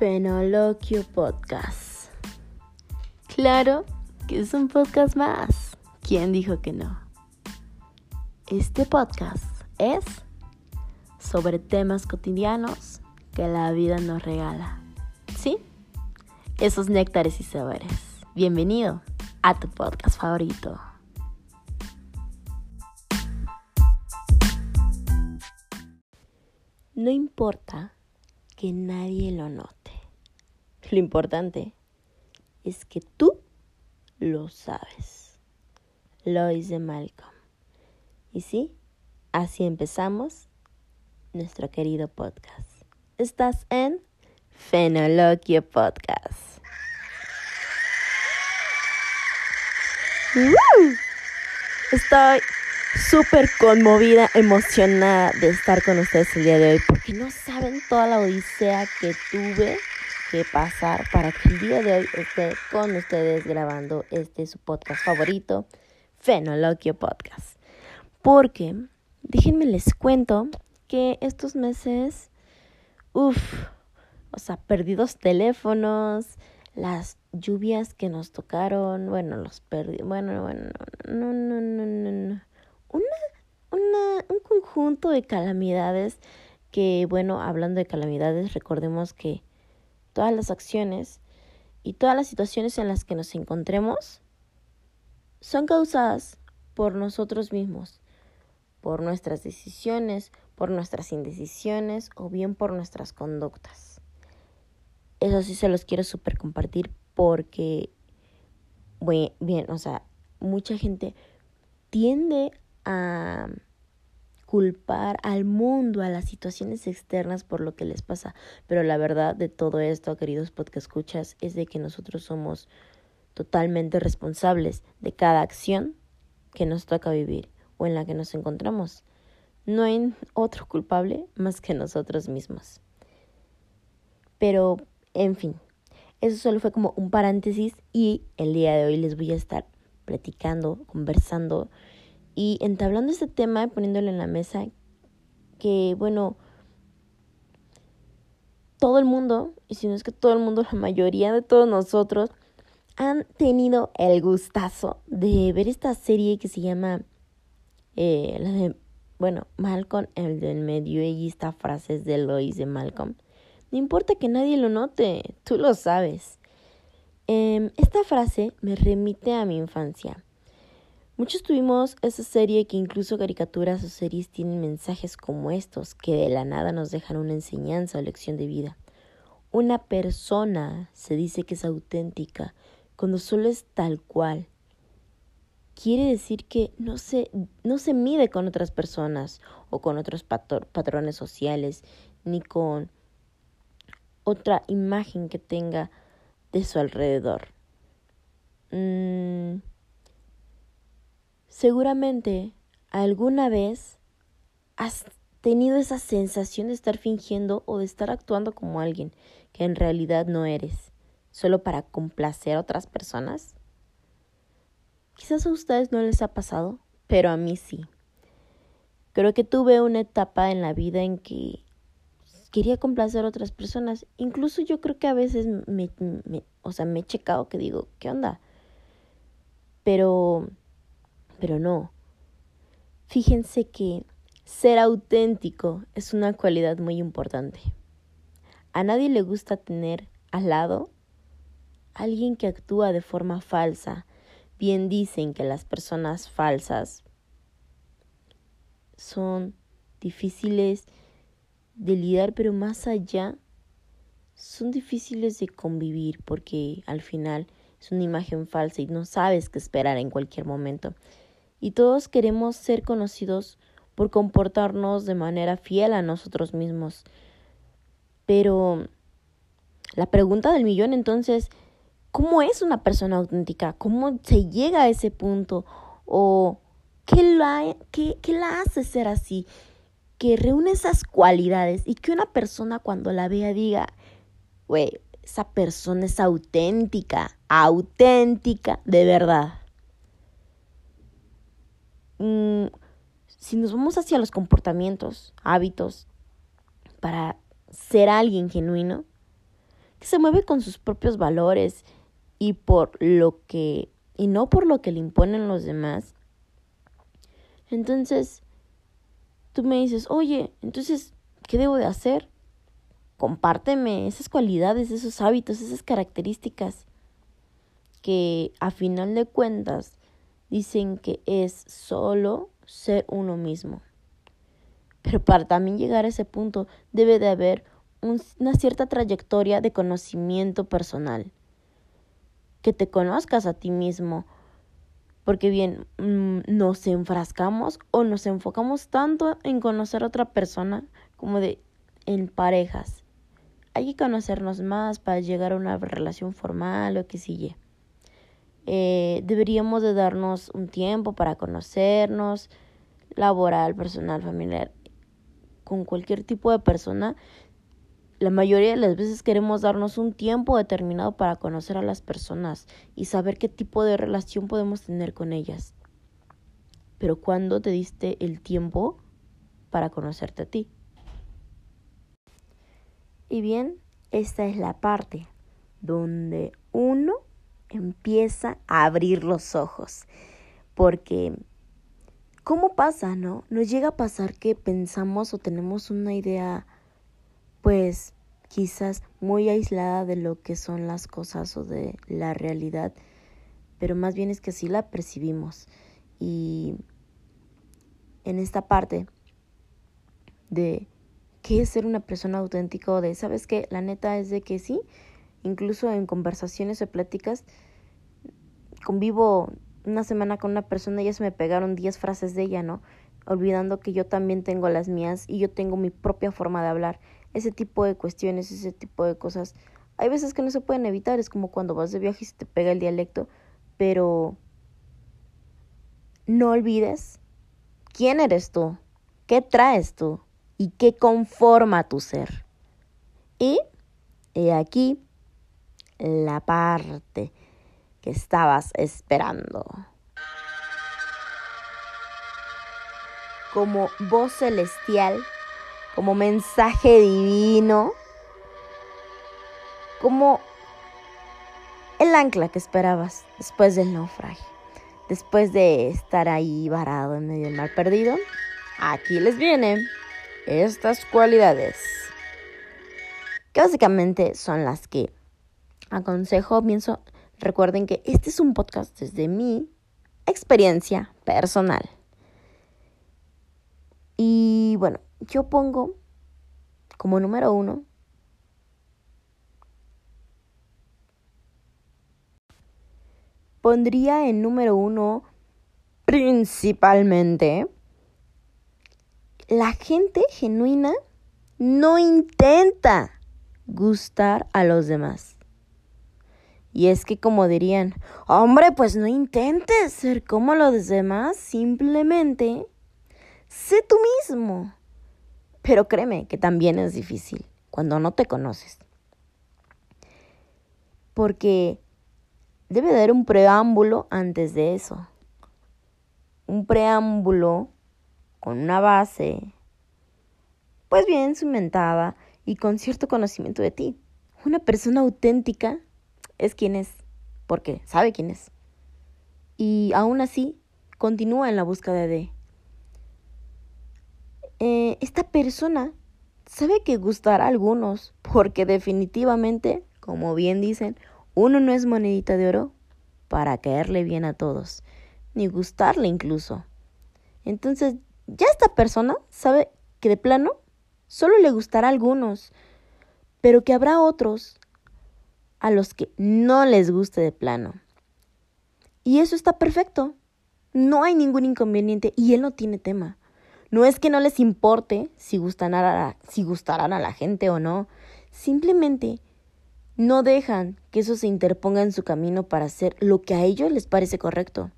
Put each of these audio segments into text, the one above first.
Fenoloquio Podcast. Claro que es un podcast más. ¿Quién dijo que no? Este podcast es sobre temas cotidianos que la vida nos regala. ¿Sí? Esos néctares y sabores. Bienvenido a tu podcast favorito. No importa que nadie lo note. Lo importante es que tú lo sabes. Lois de Malcolm. Y sí, así empezamos nuestro querido podcast. Estás en Fenoloquio Podcast. Estoy súper conmovida, emocionada de estar con ustedes el día de hoy, porque no saben toda la odisea que tuve que pasar para que el día de hoy esté con ustedes grabando este su podcast favorito, Fenoloquio Podcast. Porque, déjenme les cuento que estos meses, uff, o sea, perdí dos teléfonos, las lluvias que nos tocaron, bueno, los perdí, bueno, bueno, no, no, no, no, no una, una, un conjunto de calamidades que, bueno, hablando de calamidades, recordemos que todas las acciones y todas las situaciones en las que nos encontremos son causadas por nosotros mismos, por nuestras decisiones, por nuestras indecisiones o bien por nuestras conductas. Eso sí se los quiero súper compartir porque, bien, bien, o sea, mucha gente tiende a culpar al mundo, a las situaciones externas por lo que les pasa. Pero la verdad de todo esto, queridos podcast escuchas, es de que nosotros somos totalmente responsables de cada acción que nos toca vivir o en la que nos encontramos. No hay otro culpable más que nosotros mismos. Pero, en fin, eso solo fue como un paréntesis y el día de hoy les voy a estar platicando, conversando y entablando este tema, poniéndolo en la mesa, que bueno, todo el mundo, y si no es que todo el mundo, la mayoría de todos nosotros, han tenido el gustazo de ver esta serie que se llama, eh, la de, bueno, Malcolm, el del medio, y esta frase es de Lois de Malcolm. No importa que nadie lo note, tú lo sabes. Eh, esta frase me remite a mi infancia. Muchos tuvimos esa serie que incluso caricaturas o series tienen mensajes como estos, que de la nada nos dejan una enseñanza o lección de vida. Una persona se dice que es auténtica cuando solo es tal cual. Quiere decir que no se, no se mide con otras personas o con otros patrones sociales, ni con otra imagen que tenga de su alrededor. Mm, Seguramente alguna vez has tenido esa sensación de estar fingiendo o de estar actuando como alguien que en realidad no eres, solo para complacer a otras personas. Quizás a ustedes no les ha pasado, pero a mí sí. Creo que tuve una etapa en la vida en que quería complacer a otras personas. Incluso yo creo que a veces me, me o sea, me he checado que digo, ¿qué onda? Pero pero no. Fíjense que ser auténtico es una cualidad muy importante. A nadie le gusta tener al lado alguien que actúa de forma falsa. Bien dicen que las personas falsas son difíciles de lidiar, pero más allá son difíciles de convivir porque al final es una imagen falsa y no sabes qué esperar en cualquier momento y todos queremos ser conocidos por comportarnos de manera fiel a nosotros mismos. Pero la pregunta del millón entonces, ¿cómo es una persona auténtica? ¿Cómo se llega a ese punto? ¿O qué la, qué, qué la hace ser así? Que reúne esas cualidades y que una persona cuando la vea diga, güey, esa persona es auténtica, auténtica, de verdad. Mm, si nos vamos hacia los comportamientos, hábitos, para ser alguien genuino, que se mueve con sus propios valores y por lo que y no por lo que le imponen los demás. Entonces, tú me dices, "Oye, entonces, ¿qué debo de hacer?" Compárteme esas cualidades, esos hábitos, esas características que a final de cuentas dicen que es solo ser uno mismo. Pero para también llegar a ese punto debe de haber una cierta trayectoria de conocimiento personal. Que te conozcas a ti mismo. Porque bien, mm, nos enfrascamos o nos enfocamos tanto en conocer a otra persona como de en parejas. Hay que conocernos más para llegar a una relación formal o que sigue. Eh, deberíamos de darnos un tiempo para conocernos, laboral, personal, familiar, con cualquier tipo de persona. La mayoría de las veces queremos darnos un tiempo determinado para conocer a las personas y saber qué tipo de relación podemos tener con ellas. Pero ¿cuándo te diste el tiempo para conocerte a ti? Y bien, esta es la parte donde uno empieza a abrir los ojos. Porque, ¿cómo pasa, no? Nos llega a pasar que pensamos o tenemos una idea, pues, quizás muy aislada de lo que son las cosas o de la realidad, pero más bien es que así la percibimos. Y en esta parte de qué es ser una persona auténtica o de, ¿sabes qué? La neta es de que sí, incluso en conversaciones o pláticas, convivo una semana con una persona y ya se me pegaron 10 frases de ella, ¿no? Olvidando que yo también tengo las mías y yo tengo mi propia forma de hablar. Ese tipo de cuestiones, ese tipo de cosas. Hay veces que no se pueden evitar, es como cuando vas de viaje y se te pega el dialecto, pero no olvides quién eres tú, qué traes tú y qué conforma tu ser. Y he aquí la parte que estabas esperando. Como voz celestial, como mensaje divino, como el ancla que esperabas después del naufragio, después de estar ahí varado en medio del mar perdido. Aquí les vienen estas cualidades, que básicamente son las que aconsejo, pienso, recuerden que este es un podcast desde mi experiencia personal. Y bueno, yo pongo como número uno pondría en número uno principalmente la gente genuina no intenta gustar a los demás. Y es que como dirían, hombre, pues no intentes ser como los demás, simplemente sé tú mismo. Pero créeme que también es difícil cuando no te conoces. Porque debe de haber un preámbulo antes de eso. Un preámbulo con una base, pues bien cimentada y con cierto conocimiento de ti. Una persona auténtica es quien es, porque sabe quién es. Y aún así, continúa en la búsqueda de... Eh, esta persona sabe que gustará a algunos, porque definitivamente, como bien dicen, uno no es monedita de oro para caerle bien a todos, ni gustarle incluso. Entonces, ya esta persona sabe que de plano solo le gustará a algunos, pero que habrá otros a los que no les guste de plano. Y eso está perfecto. No hay ningún inconveniente y él no tiene tema. No es que no les importe si gustarán a la, si gustarán a la gente o no. Simplemente no dejan que eso se interponga en su camino para hacer lo que a ellos les parece correcto.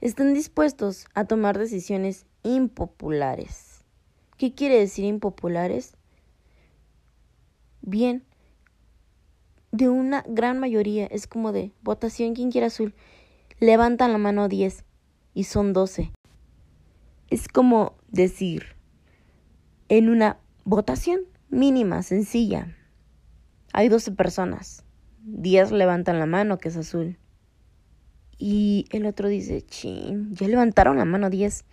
Están dispuestos a tomar decisiones impopulares. ¿Qué quiere decir impopulares? Bien, de una gran mayoría. Es como de votación, quien quiere azul? Levantan la mano 10 y son 12. Es como decir, en una votación mínima, sencilla, hay 12 personas. 10 levantan la mano, que es azul. Y el otro dice, chin, ya levantaron la mano 10.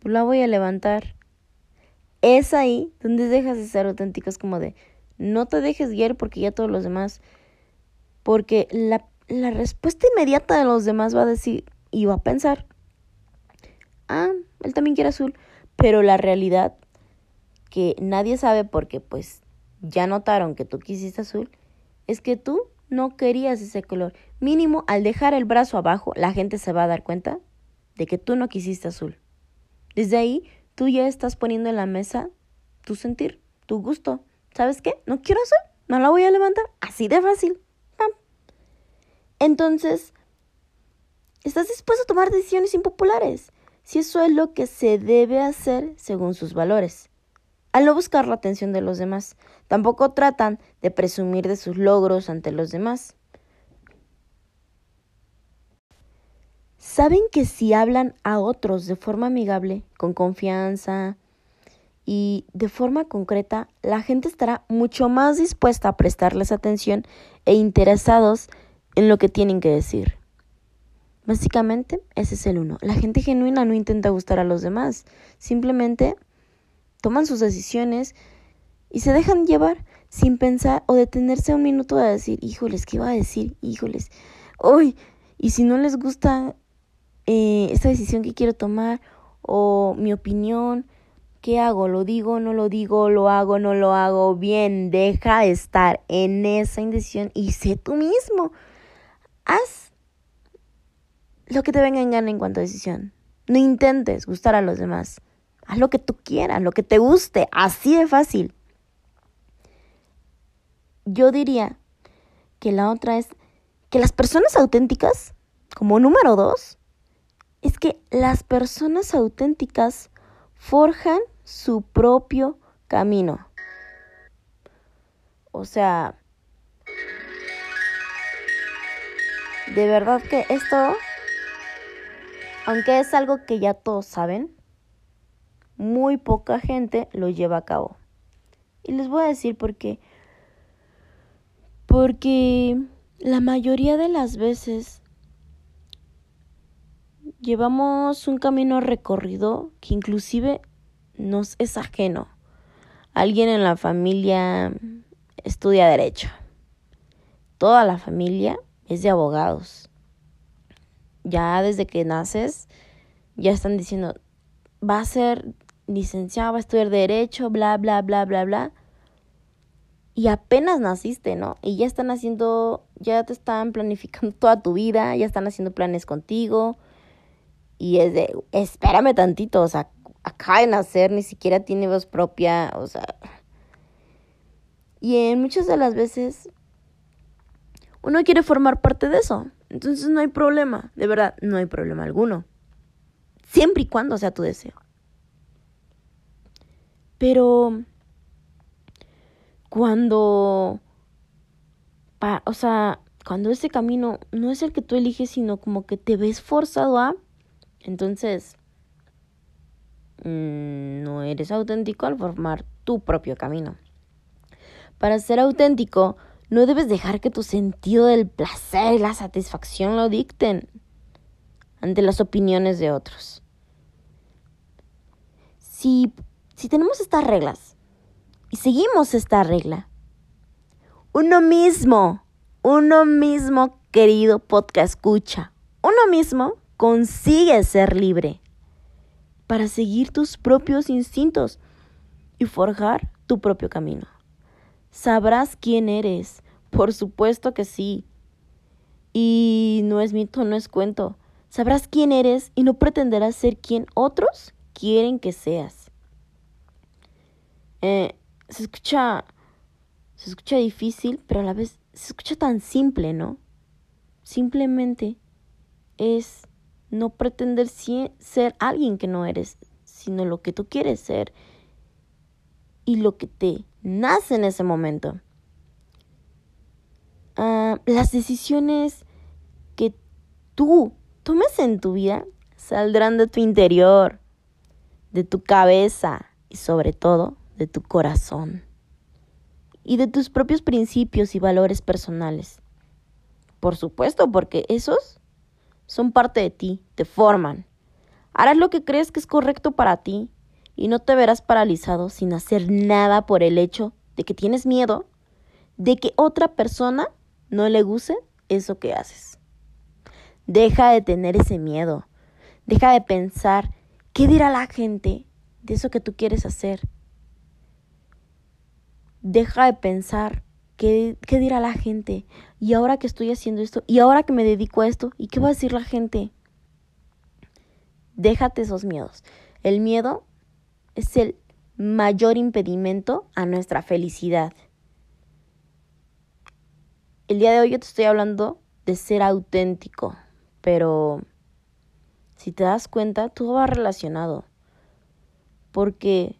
Pues la voy a levantar. Es ahí donde dejas de ser auténtico. Es como de, no te dejes guiar porque ya todos los demás. Porque la, la respuesta inmediata de los demás va a decir y va a pensar, ah, él también quiere azul. Pero la realidad que nadie sabe porque pues ya notaron que tú quisiste azul es que tú no querías ese color. Mínimo, al dejar el brazo abajo, la gente se va a dar cuenta de que tú no quisiste azul. Desde ahí, tú ya estás poniendo en la mesa tu sentir, tu gusto. ¿Sabes qué? No quiero azul, no la voy a levantar. Así de fácil. Entonces, estás dispuesto a tomar decisiones impopulares si eso es lo que se debe hacer según sus valores al no buscar la atención de los demás. Tampoco tratan de presumir de sus logros ante los demás. Saben que si hablan a otros de forma amigable, con confianza y de forma concreta, la gente estará mucho más dispuesta a prestarles atención e interesados en lo que tienen que decir. Básicamente, ese es el uno. La gente genuina no intenta gustar a los demás, simplemente toman sus decisiones y se dejan llevar sin pensar o detenerse un minuto a decir, híjoles, ¿qué iba a decir? Híjoles, hoy, y si no les gusta eh, esta decisión que quiero tomar o mi opinión, ¿qué hago? ¿Lo digo? ¿No lo digo? ¿Lo hago? ¿No lo hago? Bien, deja de estar en esa indecisión y sé tú mismo. Haz lo que te venga en gana en cuanto a decisión. No intentes gustar a los demás. Haz lo que tú quieras, lo que te guste, así de fácil. Yo diría que la otra es que las personas auténticas, como número dos, es que las personas auténticas forjan su propio camino. O sea, de verdad que esto, aunque es algo que ya todos saben, muy poca gente lo lleva a cabo. Y les voy a decir por qué. Porque la mayoría de las veces llevamos un camino recorrido que inclusive nos es ajeno. Alguien en la familia estudia derecho. Toda la familia es de abogados. Ya desde que naces ya están diciendo, va a ser licenciado, va a estudiar derecho, bla, bla, bla, bla, bla. Y apenas naciste, ¿no? Y ya están haciendo, ya te están planificando toda tu vida, ya están haciendo planes contigo. Y es de, espérame tantito, o sea, acaba de nacer, ni siquiera tiene voz propia, o sea. Y en muchas de las veces uno quiere formar parte de eso. Entonces no hay problema, de verdad, no hay problema alguno. Siempre y cuando sea tu deseo. Pero cuando, o sea, cuando ese camino no es el que tú eliges, sino como que te ves forzado a, entonces no eres auténtico al formar tu propio camino. Para ser auténtico, no debes dejar que tu sentido del placer y la satisfacción lo dicten ante las opiniones de otros. Si si tenemos estas reglas y seguimos esta regla, uno mismo, uno mismo, querido podcast escucha, uno mismo consigue ser libre para seguir tus propios instintos y forjar tu propio camino. Sabrás quién eres, por supuesto que sí. Y no es mito, no es cuento. Sabrás quién eres y no pretenderás ser quien otros quieren que seas. Eh, se escucha, se escucha difícil, pero a la vez se escucha tan simple, ¿no? Simplemente es no pretender ser alguien que no eres, sino lo que tú quieres ser y lo que te nace en ese momento. Ah, las decisiones que tú tomes en tu vida saldrán de tu interior, de tu cabeza y sobre todo de tu corazón. y de tus propios principios y valores personales. Por supuesto, porque esos son parte de ti, te forman. Harás lo que crees que es correcto para ti y no te verás paralizado sin hacer nada por el hecho de que tienes miedo de que otra persona no le guste eso que haces. Deja de tener ese miedo. Deja de pensar qué dirá la gente de eso que tú quieres hacer. Deja de pensar qué, qué dirá la gente. Y ahora que estoy haciendo esto, y ahora que me dedico a esto, ¿y qué va a decir la gente? Déjate esos miedos. El miedo es el mayor impedimento a nuestra felicidad. El día de hoy yo te estoy hablando de ser auténtico, pero si te das cuenta, todo va relacionado. Porque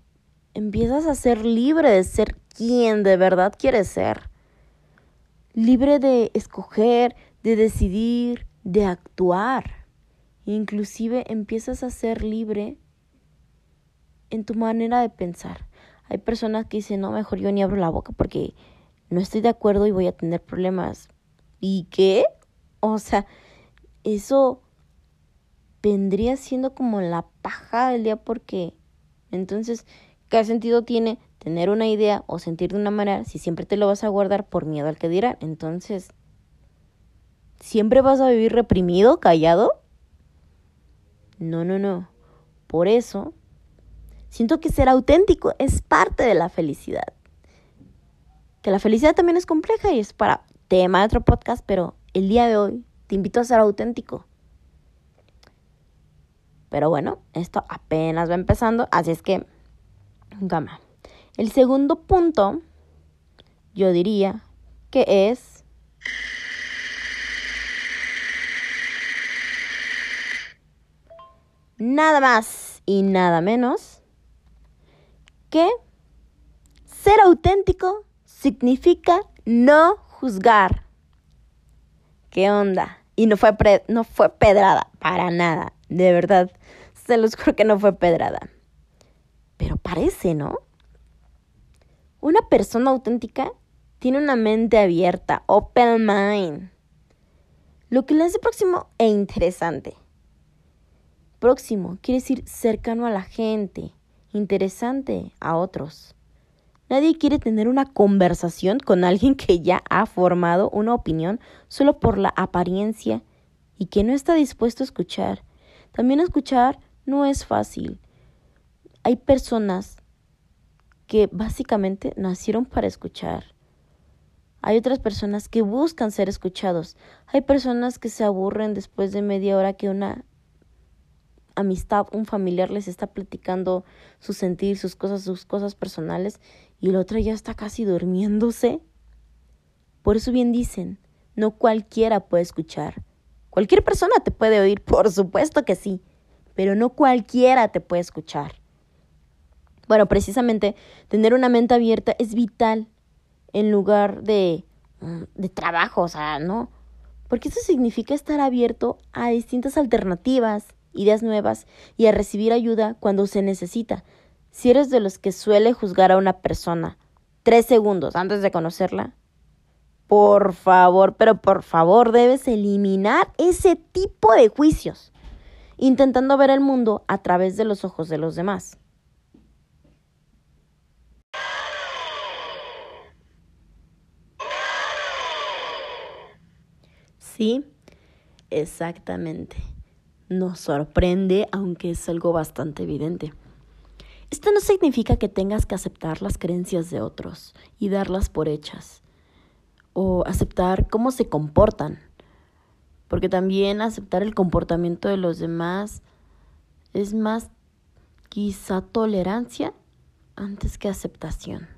empiezas a ser libre de ser quien de verdad quieres ser. Libre de escoger, de decidir, de actuar. Inclusive empiezas a ser libre en tu manera de pensar. Hay personas que dicen, no, mejor yo ni abro la boca porque no estoy de acuerdo y voy a tener problemas. ¿Y qué? O sea, eso vendría siendo como la paja del día porque entonces, ¿qué sentido tiene tener una idea o sentir de una manera si siempre te lo vas a guardar por miedo al que dirán? Entonces, ¿siempre vas a vivir reprimido, callado? No, no, no. Por eso Siento que ser auténtico es parte de la felicidad. Que la felicidad también es compleja y es para tema de otro podcast, pero el día de hoy te invito a ser auténtico. Pero bueno, esto apenas va empezando, así es que, gama. El segundo punto, yo diría que es... Nada más y nada menos que ser auténtico significa no juzgar. ¿Qué onda? Y no fue, no fue pedrada, para nada. De verdad, se los juro que no fue pedrada. Pero parece, ¿no? Una persona auténtica tiene una mente abierta, open mind. Lo que le hace próximo e interesante. Próximo quiere decir cercano a la gente, interesante a otros. Nadie quiere tener una conversación con alguien que ya ha formado una opinión solo por la apariencia y que no está dispuesto a escuchar. También escuchar no es fácil. Hay personas que básicamente nacieron para escuchar. Hay otras personas que buscan ser escuchados. Hay personas que se aburren después de media hora que una amistad, un familiar les está platicando su sentir, sus cosas, sus cosas personales, y el otro ya está casi durmiéndose. Por eso bien dicen, no cualquiera puede escuchar. Cualquier persona te puede oír, por supuesto que sí, pero no cualquiera te puede escuchar. Bueno, precisamente tener una mente abierta es vital en lugar de, mm, de trabajo, o sea, ¿no? Porque eso significa estar abierto a distintas alternativas, ideas nuevas y a recibir ayuda cuando se necesita. Si eres de los que suele juzgar a una persona tres segundos antes de conocerla, por favor, pero por favor debes eliminar ese tipo de juicios, intentando ver el mundo a través de los ojos de los demás. Sí, exactamente nos sorprende, aunque es algo bastante evidente. Esto no significa que tengas que aceptar las creencias de otros y darlas por hechas, o aceptar cómo se comportan, porque también aceptar el comportamiento de los demás es más quizá tolerancia antes que aceptación.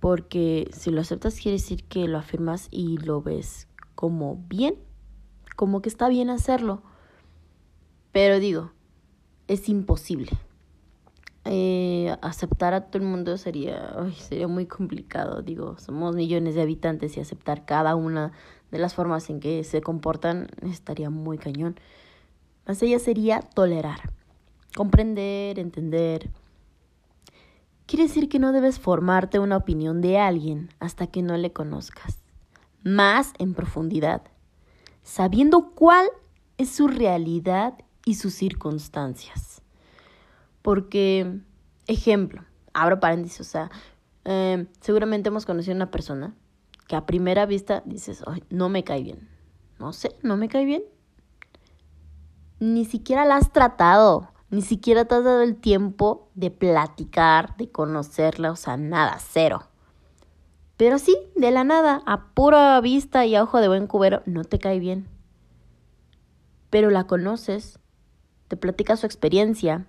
Porque si lo aceptas quiere decir que lo afirmas y lo ves como bien, como que está bien hacerlo pero digo, es imposible. Eh, aceptar a todo el mundo sería, sería muy complicado. Digo, somos millones de habitantes y aceptar cada una de las formas en que se comportan estaría muy cañón. Más ella sería tolerar, comprender, entender. quiere decir que no debes formarte una opinión de alguien hasta que no le conozcas, más en profundidad, sabiendo cuál es su realidad y sus circunstancias. Porque, ejemplo, abro paréntesis, o sea, eh, seguramente hemos conocido a una persona que a primera vista dices, no me cae bien. No sé, no me cae bien. Ni siquiera la has tratado, ni siquiera te has dado el tiempo de platicar, de conocerla, o sea, nada, cero. Pero sí, de la nada, a pura vista y a ojo de buen cubero, no te cae bien. Pero la conoces, te platica su experiencia,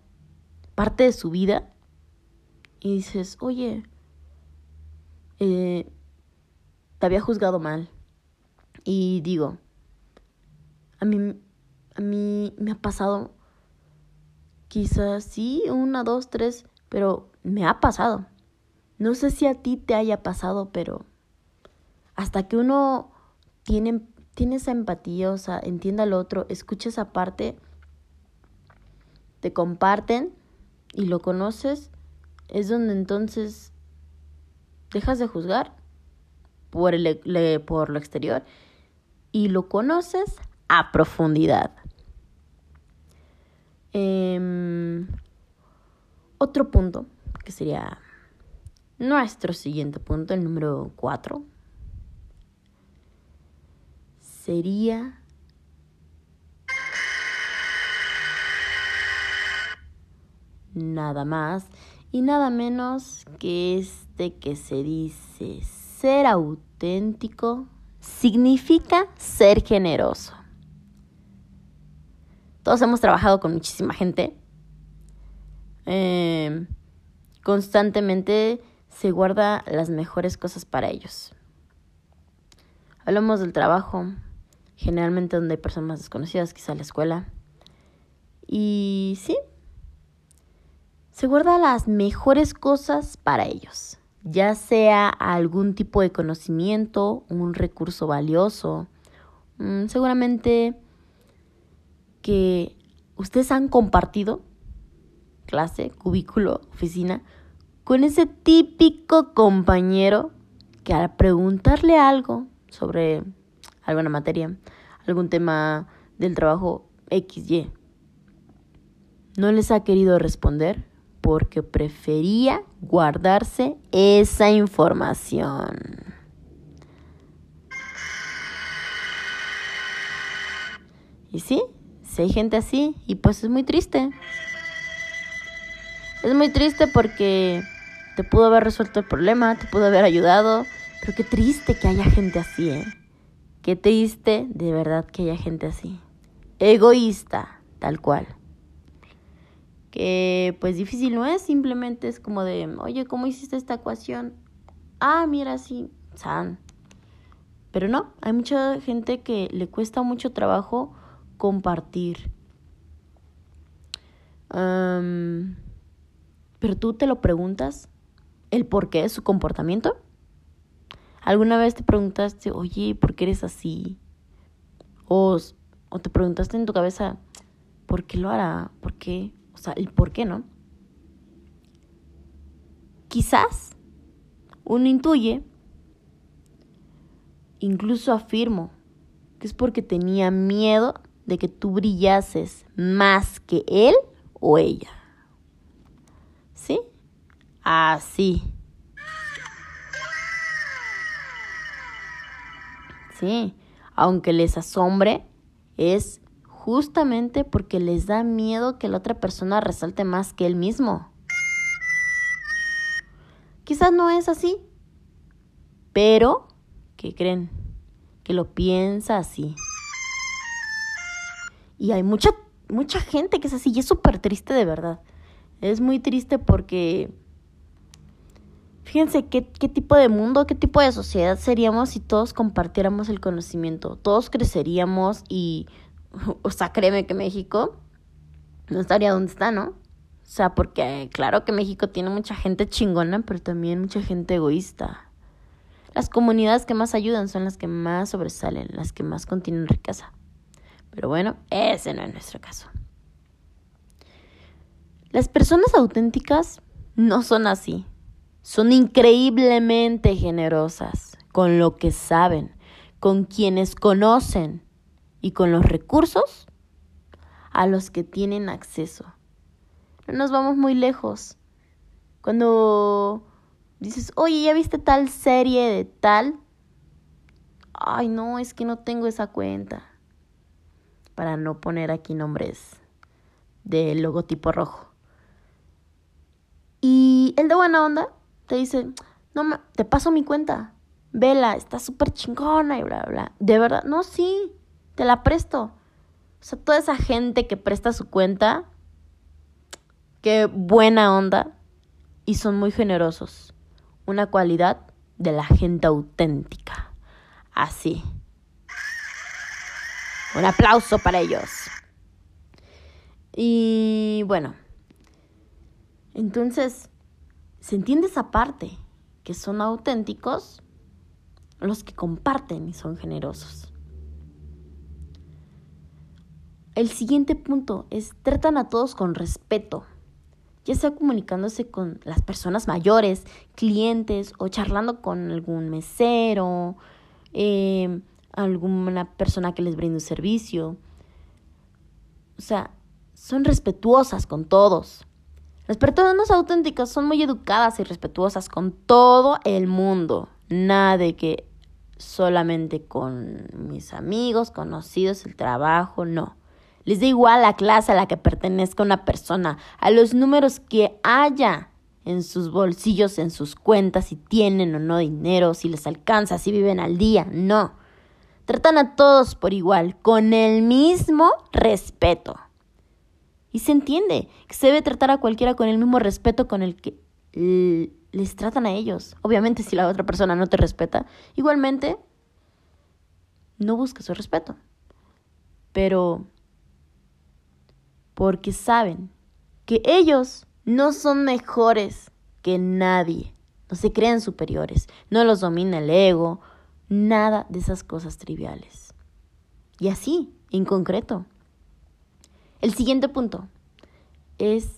parte de su vida, y dices, oye, eh, te había juzgado mal. Y digo, a mí, a mí me ha pasado, quizás sí, una, dos, tres, pero me ha pasado. No sé si a ti te haya pasado, pero hasta que uno tiene, tiene esa empatía, o sea, entienda al otro, escucha esa parte, te comparten y lo conoces, es donde entonces dejas de juzgar por, el, por lo exterior y lo conoces a profundidad. Em, otro punto, que sería nuestro siguiente punto, el número 4, sería nada más y nada menos que este que se dice ser auténtico significa ser generoso. Todos hemos trabajado con muchísima gente. Eh, constantemente se guarda las mejores cosas para ellos. Hablamos del trabajo, generalmente donde hay personas desconocidas, quizá la escuela. Y sí, se guarda las mejores cosas para ellos ya sea algún tipo de conocimiento, un recurso valioso, mm, seguramente que ustedes han compartido clase, cubículo, oficina, con ese típico compañero que al preguntarle algo sobre alguna materia, algún tema del trabajo XY, no les ha querido responder porque prefería guardarse esa información. Y sí, si hay gente así, y pues es muy triste. Es muy triste porque te pudo haber resuelto el problema, te pudo haber ayudado, pero qué triste que haya gente así, ¿eh? Qué triste de verdad que haya gente así. Egoísta, tal cual que pues difícil no es, simplemente es como de, oye, ¿cómo hiciste esta ecuación? Ah, mira, sí, san. Pero no, hay mucha gente que le cuesta mucho trabajo compartir. pero tú te lo preguntas, el por qué de su comportamiento. ¿Alguna vez te preguntaste, oye, ¿por qué eres así? O, o te preguntaste en tu cabeza, ¿por qué lo hará? ¿Por qué? O sea, el por qué no. Quizás uno intuye, incluso afirmo, que es porque tenía miedo de que tú brillases más que él o ella. ¿Sí? Así. Sí, aunque les asombre, es justamente porque les da miedo que la otra persona resalte más que él mismo. Quizás no es así, pero, ¿qué creen? Que lo piensa así. Y hay mucha, mucha gente que es así y es súper triste de verdad. Es muy triste porque, fíjense qué, qué tipo de mundo, qué tipo de sociedad seríamos si todos compartiéramos el conocimiento. Todos creceríamos y o sea, créeme que México no estaría donde está, ¿no? O sea, porque claro que México tiene mucha gente chingona, pero también mucha gente egoísta. Las comunidades que más ayudan son las que más sobresalen, las que más contienen riqueza. Pero bueno, ese no es nuestro caso. Las personas auténticas no son así. Son increíblemente generosas con lo que saben, con quienes conocen y con los recursos a los que tienen acceso. No nos vamos muy lejos. Cuando dices, oye, ¿ya viste tal serie de tal? Ay, no, es que no tengo esa cuenta. Para no poner aquí nombres del logotipo rojo. Y el de buena onda te dice, no, te paso mi cuenta. Vela, está súper chingona y bla, bla, bla. De verdad, no, sí, te la presto. O sea, toda esa gente que presta su cuenta, qué buena onda y son muy generosos. Una cualidad de la gente auténtica. Así. Un aplauso para ellos. Y bueno, entonces, se entiende esa parte, que son auténticos los que comparten y son generosos. El siguiente punto es tratan a todos con respeto, ya sea comunicándose con las personas mayores, clientes o charlando con algún mesero, eh, alguna persona que les brinde un servicio. O sea, son respetuosas con todos. Las personas auténticas son muy educadas y respetuosas con todo el mundo. Nada de que solamente con mis amigos, conocidos, el trabajo, no. Les da igual la clase a la que pertenezca una persona, a los números que haya en sus bolsillos, en sus cuentas, si tienen o no dinero, si les alcanza, si viven al día, no. Tratan a todos por igual, con el mismo respeto. Y se entiende que se debe tratar a cualquiera con el mismo respeto con el que les tratan a ellos. Obviamente si la otra persona no te respeta, igualmente no busques su respeto. Pero porque saben que ellos no son mejores que nadie, no se creen superiores, no los domina el ego, nada de esas cosas triviales. Y así, en concreto. El siguiente punto es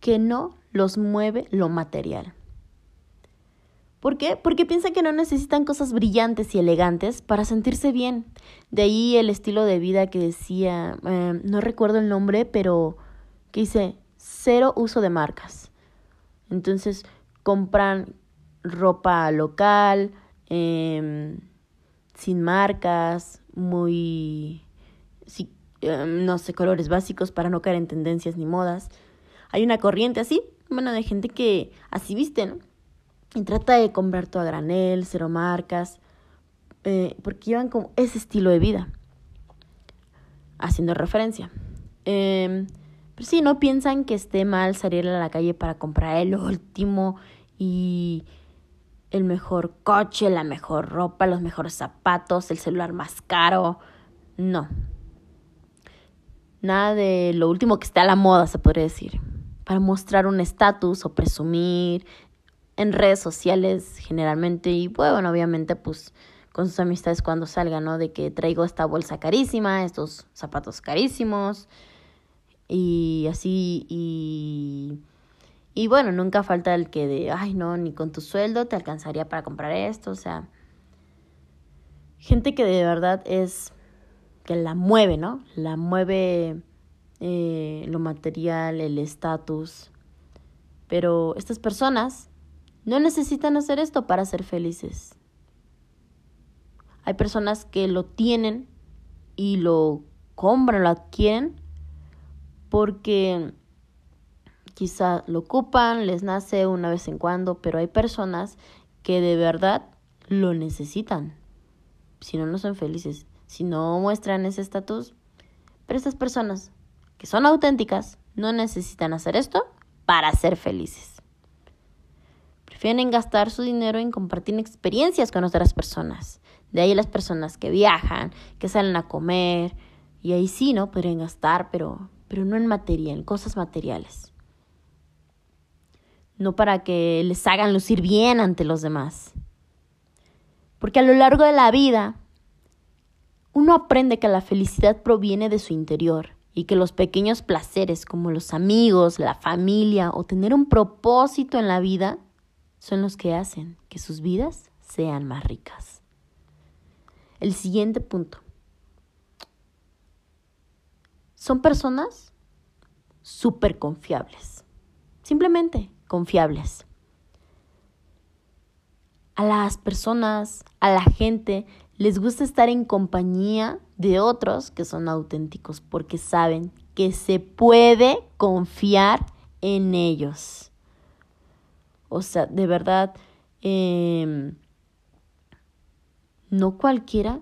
que no los mueve lo material. ¿Por qué? Porque piensan que no necesitan cosas brillantes y elegantes para sentirse bien. De ahí el estilo de vida que decía, em, no recuerdo el nombre, pero que dice cero uso de marcas. Entonces compran ropa local, em, sin marcas, muy, em, no sé, colores básicos para no caer en tendencias ni modas. Hay una corriente así, bueno, de gente que así viste, ¿no? Y trata de comprar todo a granel, cero marcas, eh, porque llevan como ese estilo de vida, haciendo referencia. Eh, pero sí, no piensan que esté mal salir a la calle para comprar el último y el mejor coche, la mejor ropa, los mejores zapatos, el celular más caro. No. Nada de lo último que está a la moda, se podría decir. Para mostrar un estatus o presumir en redes sociales generalmente y bueno, obviamente pues con sus amistades cuando salgan, ¿no? De que traigo esta bolsa carísima, estos zapatos carísimos y así y y bueno, nunca falta el que de, ay, no, ni con tu sueldo te alcanzaría para comprar esto, o sea, gente que de verdad es que la mueve, ¿no? La mueve eh, lo material, el estatus. Pero estas personas no necesitan hacer esto para ser felices. Hay personas que lo tienen y lo compran, lo adquieren porque quizá lo ocupan, les nace una vez en cuando, pero hay personas que de verdad lo necesitan. Si no, no son felices. Si no muestran ese estatus. Pero estas personas que son auténticas no necesitan hacer esto para ser felices. Prefieren gastar su dinero en compartir experiencias con otras personas. De ahí las personas que viajan, que salen a comer, y ahí sí, ¿no? Podrían gastar, pero, pero no en materia, en cosas materiales. No para que les hagan lucir bien ante los demás. Porque a lo largo de la vida, uno aprende que la felicidad proviene de su interior y que los pequeños placeres como los amigos, la familia o tener un propósito en la vida son los que hacen que sus vidas sean más ricas. El siguiente punto. Son personas súper confiables. Simplemente confiables. A las personas, a la gente, les gusta estar en compañía de otros que son auténticos porque saben que se puede confiar en ellos. O sea, de verdad, em, no cualquiera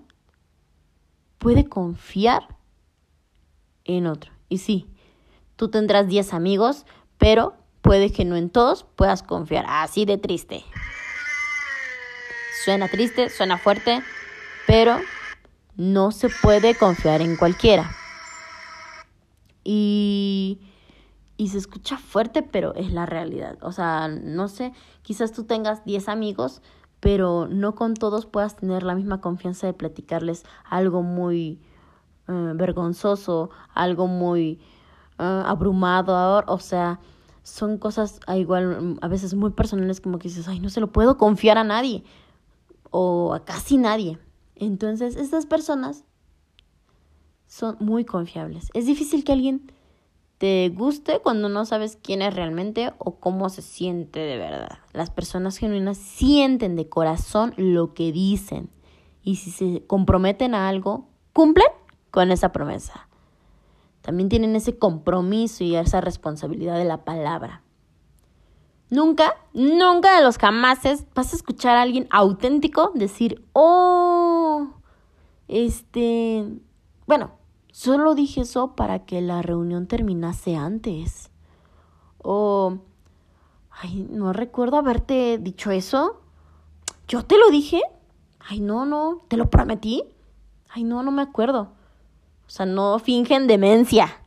puede confiar en otro. Y sí, tú tendrás 10 amigos, pero puede que no en todos puedas confiar. Así de triste. Suena triste, suena fuerte, pero no se puede confiar en cualquiera. Y, y se escucha fuerte, pero es la realidad. O sea, no sé, quizás tú tengas 10 amigos, pero no con todos puedas tener la misma confianza de platicarles algo muy eh, vergonzoso, algo muy uh, abrumador, o sea, son cosas a igual a veces muy personales como que dices, ay, no se lo puedo confiar a nadie o a casi nadie. Entonces, estas personas son muy confiables. Es difícil que alguien te guste cuando no sabes quién es realmente o cómo se siente de verdad. Las personas genuinas sienten de corazón lo que dicen y si se comprometen a algo, cumplen con esa promesa. También tienen ese compromiso y esa responsabilidad de la palabra. Nunca, nunca de los jamases vas a escuchar a alguien auténtico decir, oh, este, bueno, solo dije eso para que la reunión terminase antes. O, ay, no recuerdo haberte dicho eso. ¿Yo te lo dije? Ay, no, no, ¿te lo prometí? Ay, no, no me acuerdo. O sea, no fingen demencia.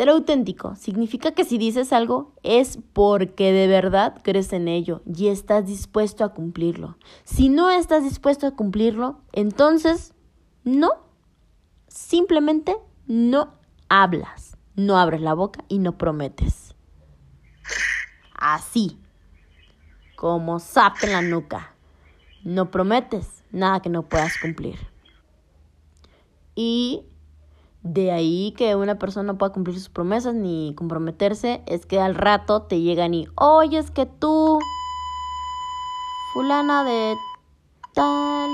Ser auténtico significa que si dices algo es porque de verdad crees en ello y estás dispuesto a cumplirlo. Si no estás dispuesto a cumplirlo, entonces no, simplemente no hablas, no abres la boca y no prometes. Así, como zap en la nuca. No prometes nada que no puedas cumplir. Y de ahí que una persona no pueda cumplir sus promesas ni comprometerse es que al rato te llegan y, oye, es que tú, fulana de tal,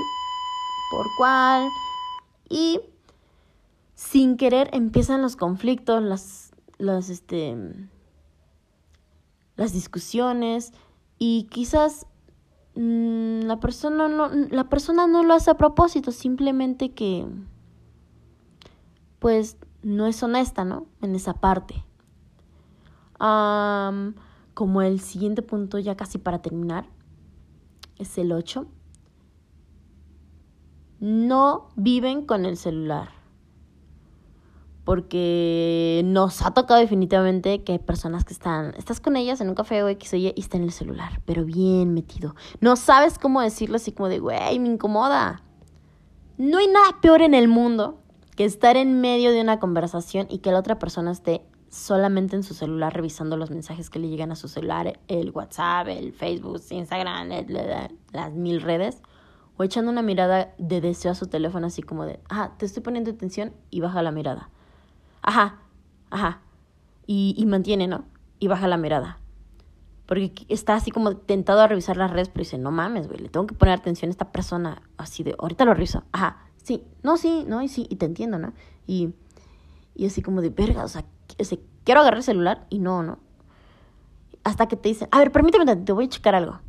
por cual, y sin querer empiezan los conflictos, las, las, este, las discusiones y quizás mm, la persona no, la persona no lo hace a propósito, simplemente que pues no es honesta, ¿no? En esa parte. como el siguiente punto, ya casi para terminar, es el 8. No viven con el celular. Porque nos ha tocado definitivamente que hay personas que están, estás con ellas en un café o X y está en el celular, pero bien metido. No sabes cómo decirlo así como de, güey, me incomoda. No hay nada peor en el mundo que estar en medio de una conversación y que la otra persona esté solamente en su celular revisando los mensajes que le llegan a su celular, el WhatsApp, el Facebook, Instagram, las mil redes, o echando una mirada de deseo a su teléfono así como de, ajá, te estoy poniendo atención y baja la mirada. Ajá, ajá. Y, y mantiene, ¿no? Y baja la mirada. Porque está así como tentado a revisar las redes, pero dice, no mames, güey, le tengo que poner atención a esta persona. Así de, ahorita lo reviso. Ajá, sí, no, sí, no, y sí, y te entiendo, ¿no? Y, y así como de verga, o sea, quiero agarrar el celular y no, ¿no? Hasta que te dicen, a ver, permíteme, te voy a checar algo.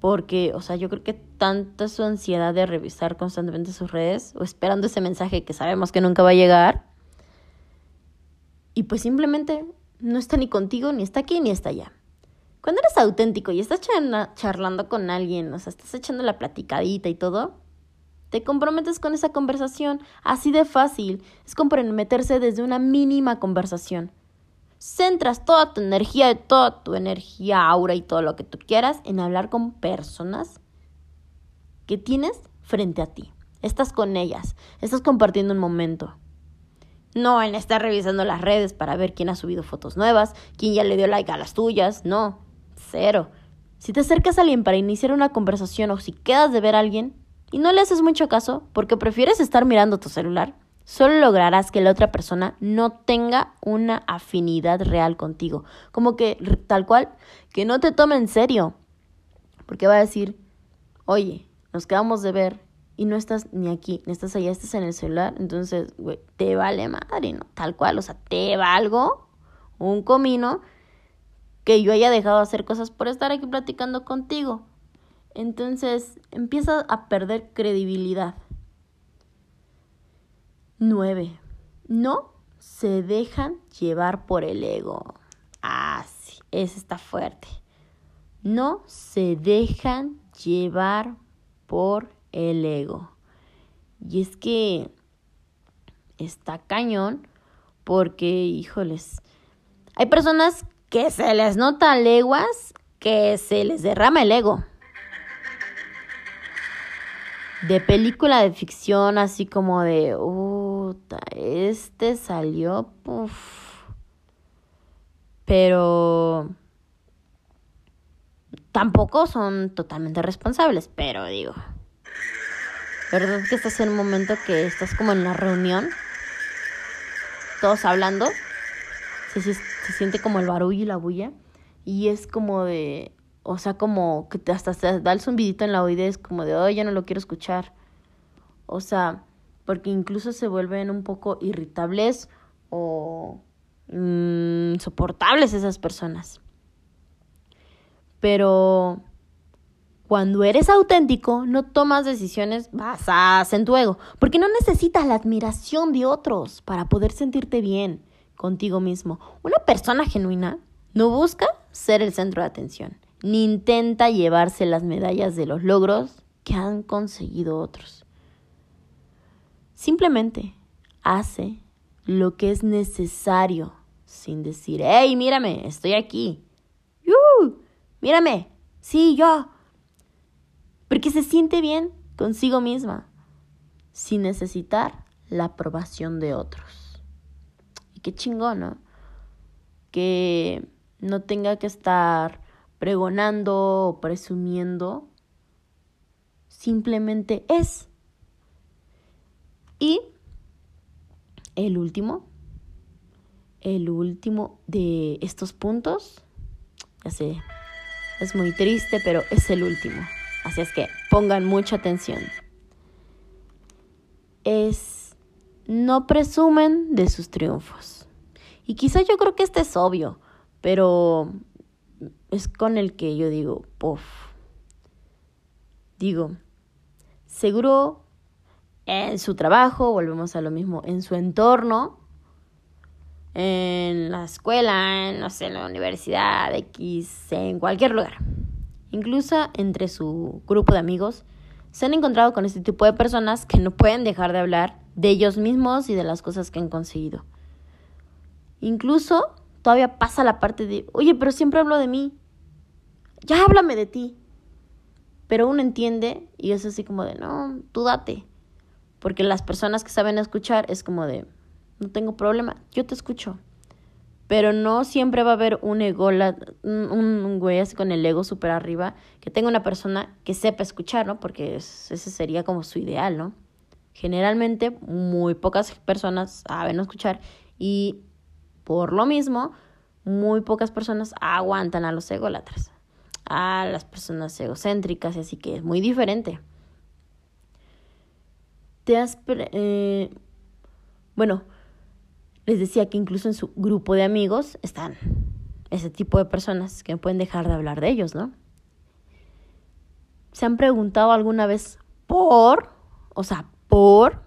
Porque, o sea, yo creo que tanta su ansiedad de revisar constantemente sus redes o esperando ese mensaje que sabemos que nunca va a llegar. Y pues simplemente no está ni contigo, ni está aquí, ni está allá. Cuando eres auténtico y estás charlando con alguien, o sea, estás echando la platicadita y todo, te comprometes con esa conversación, así de fácil. Es comprometerse desde una mínima conversación. Centras toda tu energía, toda tu energía, aura y todo lo que tú quieras en hablar con personas que tienes frente a ti. Estás con ellas, estás compartiendo un momento. No en estar revisando las redes para ver quién ha subido fotos nuevas, quién ya le dio like a las tuyas. No, cero. Si te acercas a alguien para iniciar una conversación o si quedas de ver a alguien y no le haces mucho caso porque prefieres estar mirando tu celular, solo lograrás que la otra persona no tenga una afinidad real contigo. Como que tal cual, que no te tome en serio. Porque va a decir, oye, nos quedamos de ver y no estás ni aquí, ni estás allá, estás en el celular. Entonces, güey, te vale madre, ¿no? Tal cual, o sea, te valgo un comino que yo haya dejado de hacer cosas por estar aquí platicando contigo. Entonces empieza a perder credibilidad. 9. No se dejan llevar por el ego. Ah, sí, ese está fuerte. No se dejan llevar por el ego. Y es que está cañón porque, híjoles, hay personas que se les nota leguas que se les derrama el ego. De película de ficción, así como de, este salió, puff. Pero tampoco son totalmente responsables, pero digo, ¿verdad que estás en un momento que estás como en la reunión? Todos hablando se, siente como el barullo y la bulla. Y es como de, o sea, como que hasta te da el zumbidito en la es como de, oh, ya no lo quiero escuchar. O sea, porque incluso se vuelven un poco irritables o insoportables esas personas. Pero cuando eres auténtico, no tomas decisiones basadas en tu ego, porque no necesitas la admiración de otros para poder sentirte bien contigo mismo. Una persona genuina no busca ser el centro de atención, ni intenta llevarse las medallas de los logros que han conseguido otros. Simplemente hace lo que es necesario sin decir, hey, mírame, estoy aquí. ¡Uh! Mírame, sí, yo. Porque se siente bien consigo misma, sin necesitar la aprobación de otros qué chingón, ¿no? Que no tenga que estar pregonando o presumiendo, simplemente es. Y el último, el último de estos puntos, ya sé, es muy triste, pero es el último. Así es que pongan mucha atención. Es no presumen de sus triunfos. Y quizá yo creo que este es obvio, pero es con el que yo digo, puff. Digo, seguro en su trabajo, volvemos a lo mismo, en su entorno, en la escuela, en, no sé, en la universidad, X, en cualquier lugar. Incluso entre su grupo de amigos, se han encontrado con este tipo de personas que no pueden dejar de hablar de ellos mismos y de las cosas que han conseguido. Incluso todavía pasa la parte de, oye, pero siempre hablo de mí. Ya háblame de ti. Pero uno entiende y es así como de, no, tú date. Porque las personas que saben escuchar es como de, no tengo problema, yo te escucho. Pero no siempre va a haber un ego, un, güey así con el ego súper arriba, que tenga una persona que sepa escuchar, ¿no? Porque ese sería como su ideal, ¿no? Generalmente muy pocas personas saben escuchar y por lo mismo muy pocas personas aguantan a los ególatras, a las personas egocéntricas, así que es muy diferente. Te has... Eh, bueno, les decía que incluso en su grupo de amigos están ese tipo de personas que no pueden dejar de hablar de ellos, ¿no? ¿Se han preguntado alguna vez por, o sea, por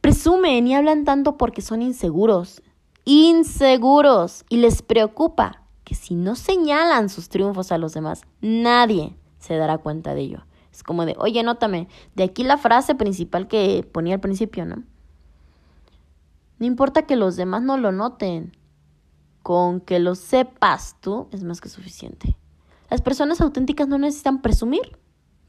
presumen y hablan tanto porque son inseguros, inseguros y les preocupa que si no señalan sus triunfos a los demás, nadie se dará cuenta de ello. Es como de, oye, nótame, de aquí la frase principal que ponía al principio, ¿no? No importa que los demás no lo noten, con que lo sepas tú es más que suficiente. Las personas auténticas no necesitan presumir,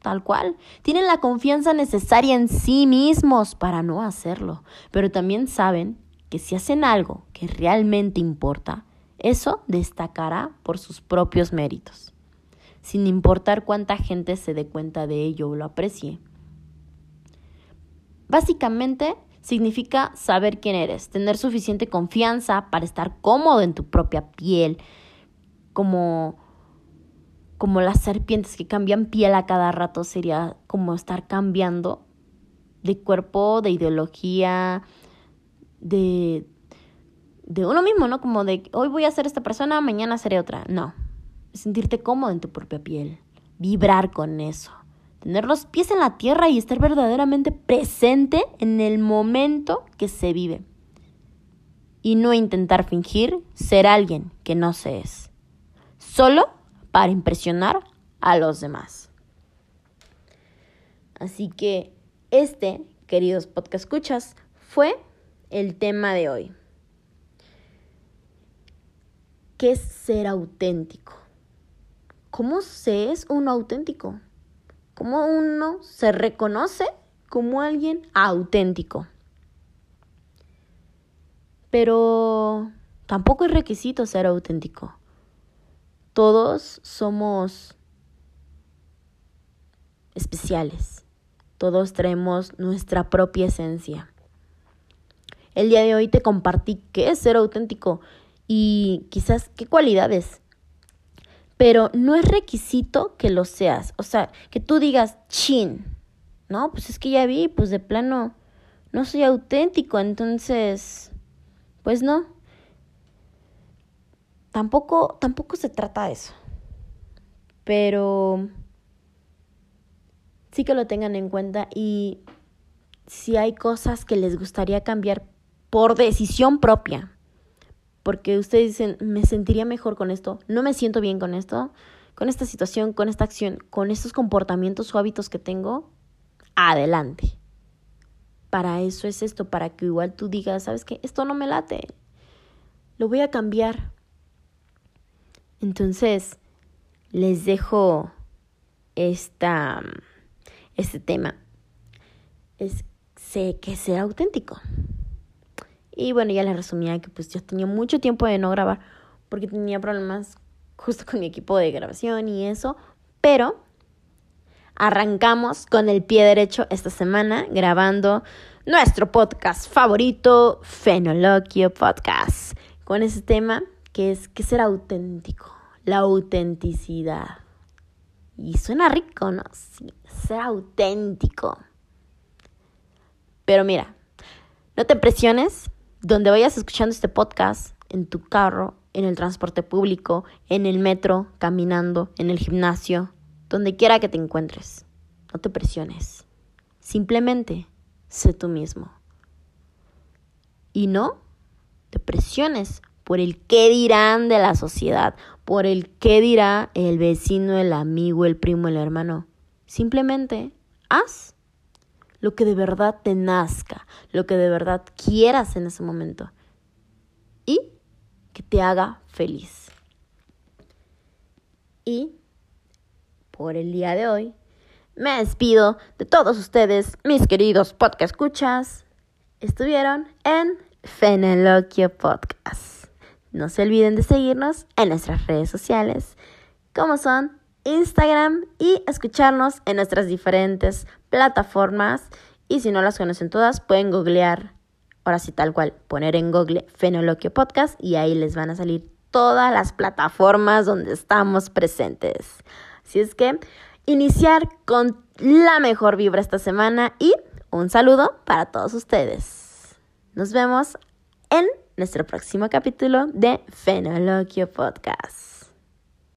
tal cual. Tienen la confianza necesaria en sí mismos para no hacerlo, pero también saben que si hacen algo que realmente importa, eso destacará por sus propios méritos, sin importar cuánta gente se dé cuenta de ello o lo aprecie. Básicamente, significa saber quién eres, tener suficiente confianza para estar cómodo en tu propia piel, como como las serpientes que cambian piel a cada rato, sería como estar cambiando de cuerpo, de ideología, de, de uno mismo, ¿no? Como de hoy voy a ser esta persona, mañana seré otra. No, sentirte cómodo en tu propia piel, vibrar con eso, tener los pies en la tierra y estar verdaderamente presente en el momento que se vive. Y no intentar fingir ser alguien que no se es. Solo para impresionar a los demás. Así que este, queridos podcast escuchas, fue el tema de hoy. ¿Qué es ser auténtico? ¿Cómo se es uno auténtico? ¿Cómo uno se reconoce como alguien auténtico? Pero tampoco es requisito ser auténtico. Todos somos especiales. Todos traemos nuestra propia esencia. El día de hoy te compartí qué es ser auténtico y quizás qué cualidades. Pero no es requisito que lo seas. O sea, que tú digas, chin. No, pues es que ya vi, pues de plano no soy auténtico, entonces, pues no tampoco, tampoco se trata de eso. Pero sí que lo tengan en cuenta y si hay cosas que les gustaría cambiar por decisión propia, porque ustedes dicen, me sentiría mejor con esto, no me siento bien con esto, con esta situación, con esta acción, con estos comportamientos o hábitos que tengo, adelante. Para eso es esto, para que igual tú digas, ¿sabes qué? Esto no me late. Lo voy a cambiar. Entonces, les dejo esta, este tema. Es sé que sea auténtico. Y bueno, ya les resumía que pues yo tenía mucho tiempo de no grabar porque tenía problemas justo con mi equipo de grabación y eso. Pero arrancamos con el pie derecho esta semana grabando nuestro podcast favorito, Fenoloquio Podcast, con ese tema que es que ser auténtico, la autenticidad. Y suena rico, ¿no? Sí, ser auténtico. Pero mira, no te presiones donde vayas escuchando este podcast, en tu carro, en el transporte público, en el metro, caminando, en el gimnasio, donde quiera que te encuentres. No te presiones. Simplemente sé tú mismo. Y no te presiones por el qué dirán de la sociedad, por el qué dirá el vecino, el amigo, el primo, el hermano. Simplemente haz lo que de verdad te nazca, lo que de verdad quieras en ese momento y que te haga feliz. Y por el día de hoy me despido de todos ustedes, mis queridos podcast escuchas. Estuvieron en Feneloquio Podcast. No se olviden de seguirnos en nuestras redes sociales, como son Instagram y escucharnos en nuestras diferentes plataformas. Y si no las conocen todas, pueden googlear, ahora sí tal cual, poner en Google Fenoloquio Podcast y ahí les van a salir todas las plataformas donde estamos presentes. Así es que iniciar con la mejor vibra esta semana y un saludo para todos ustedes. Nos vemos en nuestro próximo capítulo de Fenoloquio Podcast.